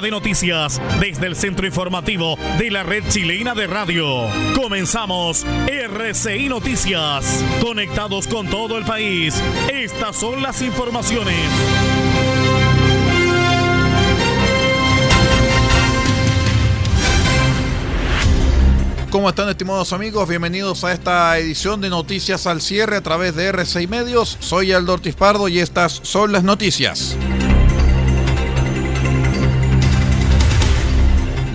De noticias desde el centro informativo de la red chilena de radio. Comenzamos RCI Noticias. Conectados con todo el país. Estas son las informaciones. ¿Cómo están estimados amigos? Bienvenidos a esta edición de Noticias al Cierre a través de R6 Medios. Soy Aldo Ortiz Pardo y estas son las noticias.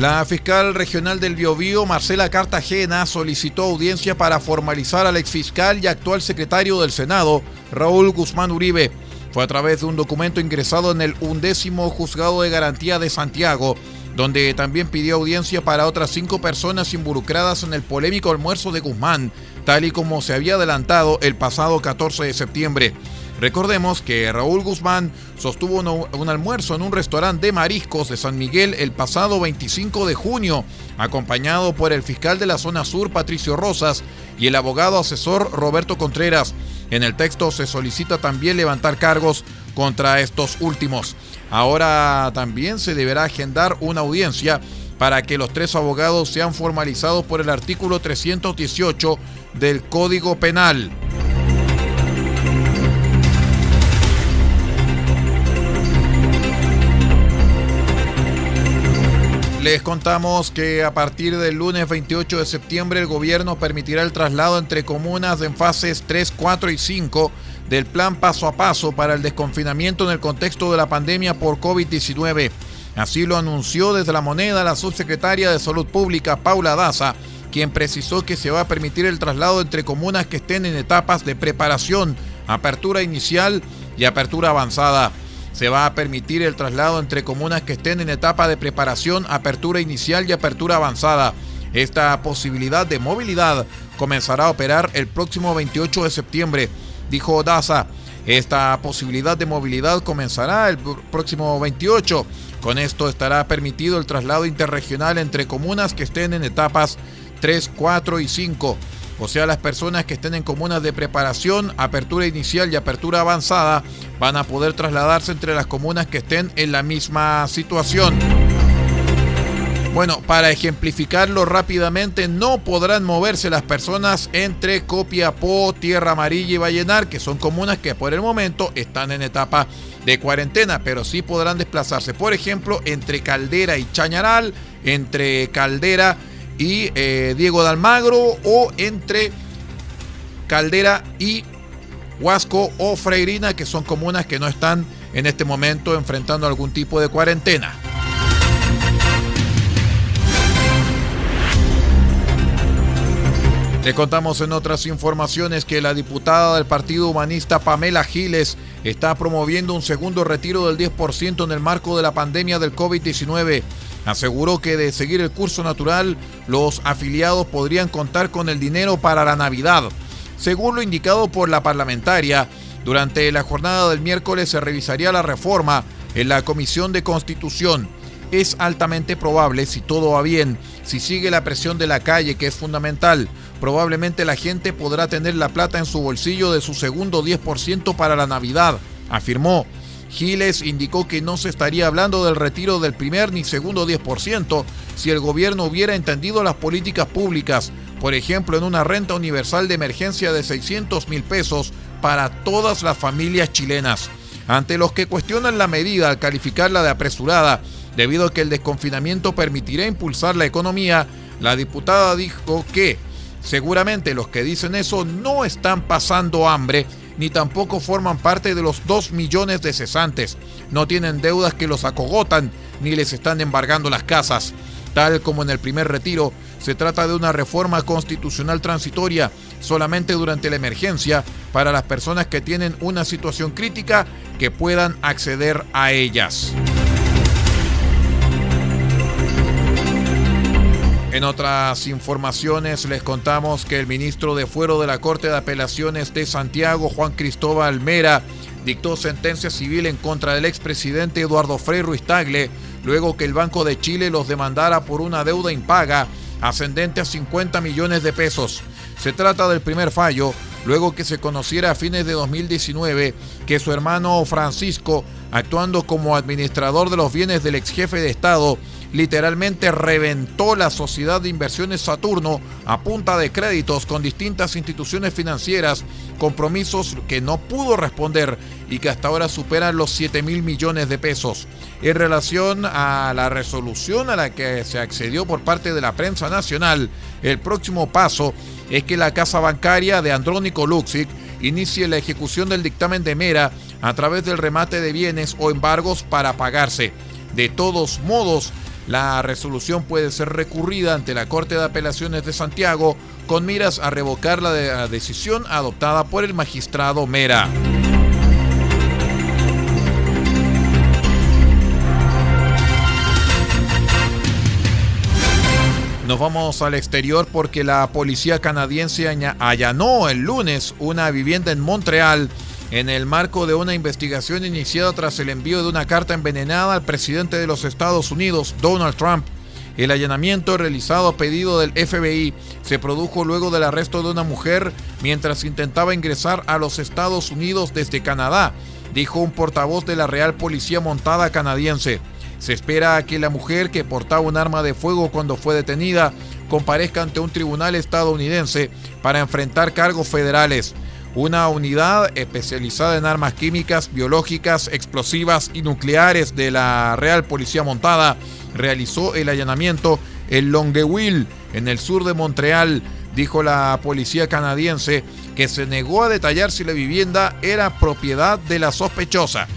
La fiscal regional del Biobío, Marcela Cartagena, solicitó audiencia para formalizar al exfiscal y actual secretario del Senado, Raúl Guzmán Uribe. Fue a través de un documento ingresado en el undécimo Juzgado de Garantía de Santiago, donde también pidió audiencia para otras cinco personas involucradas en el polémico almuerzo de Guzmán, tal y como se había adelantado el pasado 14 de septiembre. Recordemos que Raúl Guzmán sostuvo un, almuerzo en un restaurante de mariscos de San Miguel el pasado 25 de junio, acompañado por el fiscal de la zona sur, Patricio Rosas, y el abogado asesor Roberto Contreras. En el texto se solicita también levantar cargos contra estos últimos. Ahora también se deberá agendar una audiencia para que los tres abogados sean formalizados por el artículo 318 del Código Penal. Les contamos que a partir del lunes 28 de septiembre el gobierno permitirá el traslado entre comunas en fases 3, 4 y 5 del plan paso a paso para el desconfinamiento en el contexto de la pandemia por COVID-19. Así lo anunció desde la moneda la subsecretaria de Salud Pública, Paula Daza, quien precisó que se va a permitir el traslado entre comunas que estén en etapas de preparación, apertura inicial y apertura avanzada. Se va a permitir el traslado entre comunas que estén en etapa de preparación, apertura inicial y apertura avanzada. Esta posibilidad de movilidad comenzará a operar el próximo 28 de septiembre, dijo Daza. Esta posibilidad de movilidad comenzará el próximo 28. Con esto estará permitido el traslado interregional entre comunas que estén en etapas 3, 4 y 5. O sea, las personas que estén en comunas de preparación, apertura inicial y apertura avanzada van a poder trasladarse entre las comunas que estén en la misma situación. Bueno, para ejemplificarlo rápidamente, no podrán moverse las personas entre Copiapó, Tierra Amarilla y Vallenar, que son comunas que por el momento están en etapa de cuarentena, pero sí podrán desplazarse, por ejemplo, entre Caldera y Chañaral, entre Caldera y eh, Diego de Almagro o entre Caldera y Huasco o Freirina, que son comunas que no están en este momento enfrentando algún tipo de cuarentena. Le contamos en otras informaciones que la diputada del Partido Humanista Pamela Giles está promoviendo un segundo retiro del 10% en el marco de la pandemia del COVID-19. Aseguró que de seguir el curso natural, los afiliados podrían contar con el dinero para la Navidad. Según lo indicado por la parlamentaria, durante la jornada del miércoles se revisaría la reforma en la Comisión de Constitución. Es altamente probable, si todo va bien, si sigue la presión de la calle, que es fundamental, probablemente la gente podrá tener la plata en su bolsillo de su segundo 10% para la Navidad, afirmó. Giles indicó que no se estaría hablando del retiro del primer ni segundo 10% si el gobierno hubiera entendido las políticas públicas, por ejemplo en una renta universal de emergencia de 600 mil pesos para todas las familias chilenas. Ante los que cuestionan la medida al calificarla de apresurada, debido a que el desconfinamiento permitirá impulsar la economía, la diputada dijo que seguramente los que dicen eso no están pasando hambre ni tampoco forman parte de los 2 millones de cesantes. No tienen deudas que los acogotan, ni les están embargando las casas. Tal como en el primer retiro, se trata de una reforma constitucional transitoria solamente durante la emergencia para las personas que tienen una situación crítica que puedan acceder a ellas. En otras informaciones les contamos que el ministro de Fuero de la Corte de Apelaciones de Santiago, Juan Cristóbal Mera, dictó sentencia civil en contra del expresidente Eduardo Frei Ruiz Tagle, luego que el Banco de Chile los demandara por una deuda impaga ascendente a 50 millones de pesos. Se trata del primer fallo, luego que se conociera a fines de 2019 que su hermano Francisco, actuando como administrador de los bienes del ex jefe de Estado, literalmente reventó la sociedad de inversiones Saturno a punta de créditos con distintas instituciones financieras, compromisos que no pudo responder y que hasta ahora superan los 7 mil millones de pesos. En relación a la resolución a la que se accedió por parte de la prensa nacional, el próximo paso es que la casa bancaria de Andrónico Luxic inicie la ejecución del dictamen de Mera a través del remate de bienes o embargos para pagarse. De todos modos, la resolución puede ser recurrida ante la Corte de Apelaciones de Santiago con miras a revocar la, decisión adoptada por el magistrado Mera. Nos vamos al exterior porque la policía canadiense allanó el lunes una vivienda en Montreal en el marco de una investigación iniciada tras el envío de una carta envenenada al presidente de los Estados Unidos, Donald Trump. El allanamiento realizado a pedido del FBI se produjo luego del arresto de una mujer mientras intentaba ingresar a los Estados Unidos desde Canadá, dijo un portavoz de la Real Policía Montada canadiense. Se espera que la mujer que portaba un arma de fuego cuando fue detenida comparezca ante un tribunal estadounidense para enfrentar cargos federales una unidad especializada en armas químicas, biológicas, explosivas y nucleares de la Real Policía Montada realizó el allanamiento en Longueuil, en el sur de Montreal, dijo la policía canadiense, que se negó a detallar si la vivienda era propiedad de la sospechosa.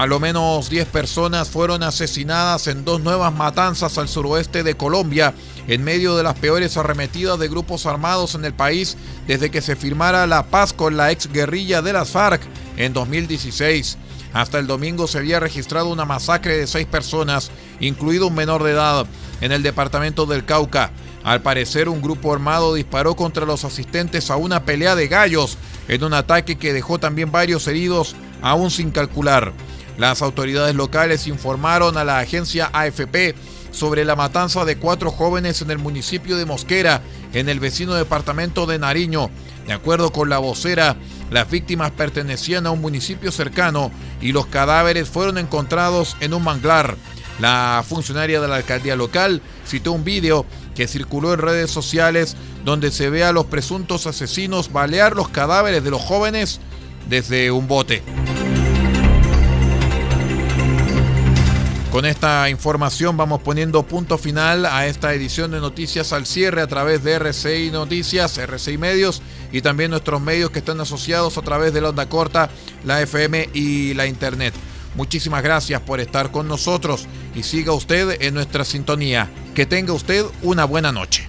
A lo menos 10 personas fueron asesinadas en dos nuevas matanzas al suroeste de Colombia, en medio de las peores arremetidas de grupos armados en el país desde que se firmara la paz con la ex guerrilla de las FARC en 2016. Hasta el domingo se había registrado una masacre de seis personas, incluido un menor de edad, en el departamento del Cauca. Al parecer, un grupo armado disparó contra los asistentes a una pelea de gallos en un ataque que dejó también varios heridos, aún sin calcular. Las autoridades locales informaron a la agencia AFP sobre la matanza de cuatro jóvenes en el municipio de Mosquera, en el vecino departamento de Nariño. De acuerdo con la vocera, las víctimas pertenecían a un municipio cercano y los cadáveres fueron encontrados en un manglar. La funcionaria de la alcaldía local citó un vídeo que circuló en redes sociales donde se ve a los presuntos asesinos balear los cadáveres de los jóvenes desde un bote. Con esta información vamos poniendo punto final a esta edición de Noticias al cierre a través de RCI Noticias, RCI Medios y también nuestros medios que están asociados a través de la onda corta, la FM y la Internet. Muchísimas gracias por estar con nosotros y siga usted en nuestra sintonía. Que tenga usted una buena noche.